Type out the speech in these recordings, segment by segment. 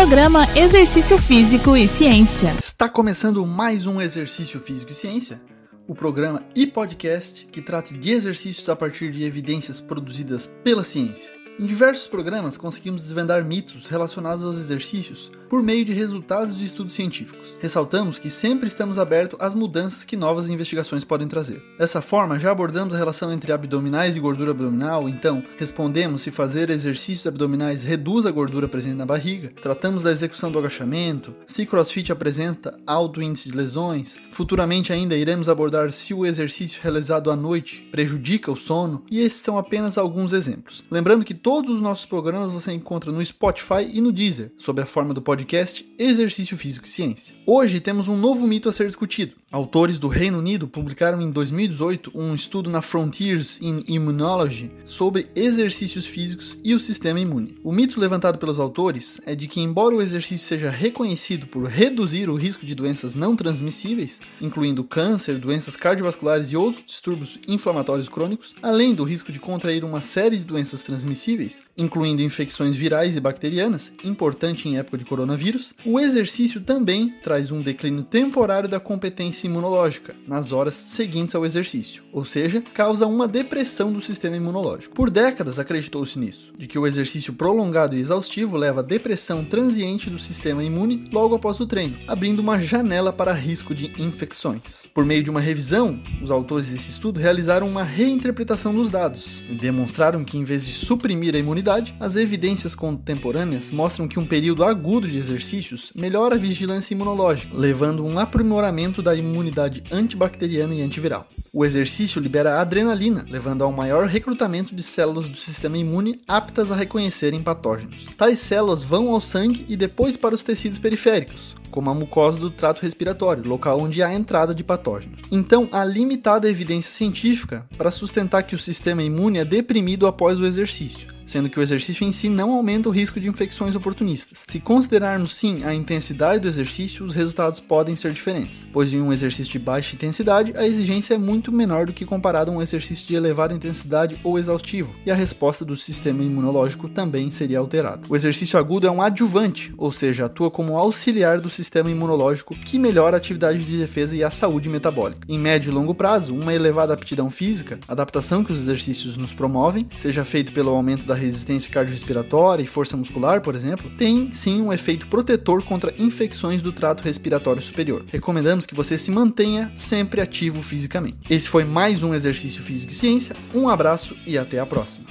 Programa Exercício Físico e Ciência. Está começando mais um Exercício Físico e Ciência, o programa e podcast que trata de exercícios a partir de evidências produzidas pela ciência. Em diversos programas conseguimos desvendar mitos relacionados aos exercícios por meio de resultados de estudos científicos. Ressaltamos que sempre estamos abertos às mudanças que novas investigações podem trazer. Dessa forma, já abordamos a relação entre abdominais e gordura abdominal, então respondemos se fazer exercícios abdominais reduz a gordura presente na barriga, tratamos da execução do agachamento, se crossfit apresenta alto índice de lesões, futuramente ainda iremos abordar se o exercício realizado à noite prejudica o sono, e esses são apenas alguns exemplos. Lembrando que todos os nossos programas você encontra no Spotify e no Deezer, sob a forma do podcast Exercício Físico e Ciência. Hoje temos um novo mito a ser discutido. Autores do Reino Unido publicaram em 2018 um estudo na Frontiers in Immunology sobre exercícios físicos e o sistema imune. O mito levantado pelos autores é de que, embora o exercício seja reconhecido por reduzir o risco de doenças não transmissíveis, incluindo câncer, doenças cardiovasculares e outros distúrbios inflamatórios crônicos, além do risco de contrair uma série de doenças transmissíveis, incluindo infecções virais e bacterianas, importante em época de coronavírus coronavírus, o exercício também traz um declínio temporário da competência imunológica nas horas seguintes ao exercício, ou seja, causa uma depressão do sistema imunológico. Por décadas acreditou-se nisso, de que o exercício prolongado e exaustivo leva à depressão transiente do sistema imune logo após o treino, abrindo uma janela para risco de infecções. Por meio de uma revisão, os autores desse estudo realizaram uma reinterpretação dos dados e demonstraram que, em vez de suprimir a imunidade, as evidências contemporâneas mostram que um período agudo de exercícios melhora a vigilância imunológica, levando um aprimoramento da imunidade antibacteriana e antiviral. O exercício libera adrenalina, levando a um maior recrutamento de células do sistema imune aptas a reconhecerem patógenos. Tais células vão ao sangue e depois para os tecidos periféricos, como a mucosa do trato respiratório, local onde há entrada de patógenos. Então, há limitada evidência científica para sustentar que o sistema imune é deprimido após o exercício sendo que o exercício em si não aumenta o risco de infecções oportunistas. Se considerarmos sim a intensidade do exercício, os resultados podem ser diferentes, pois em um exercício de baixa intensidade, a exigência é muito menor do que comparado a um exercício de elevada intensidade ou exaustivo, e a resposta do sistema imunológico também seria alterada. O exercício agudo é um adjuvante, ou seja, atua como auxiliar do sistema imunológico que melhora a atividade de defesa e a saúde metabólica. Em médio e longo prazo, uma elevada aptidão física, adaptação que os exercícios nos promovem, seja feito pelo aumento da resistência cardiorrespiratória e força muscular, por exemplo, tem sim um efeito protetor contra infecções do trato respiratório superior. Recomendamos que você se mantenha sempre ativo fisicamente. Esse foi mais um exercício físico e ciência. Um abraço e até a próxima.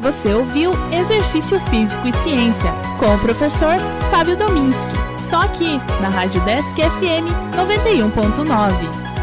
Você ouviu Exercício Físico e Ciência com o professor Fábio Dominski. Só aqui na Rádio Desk FM 91.9.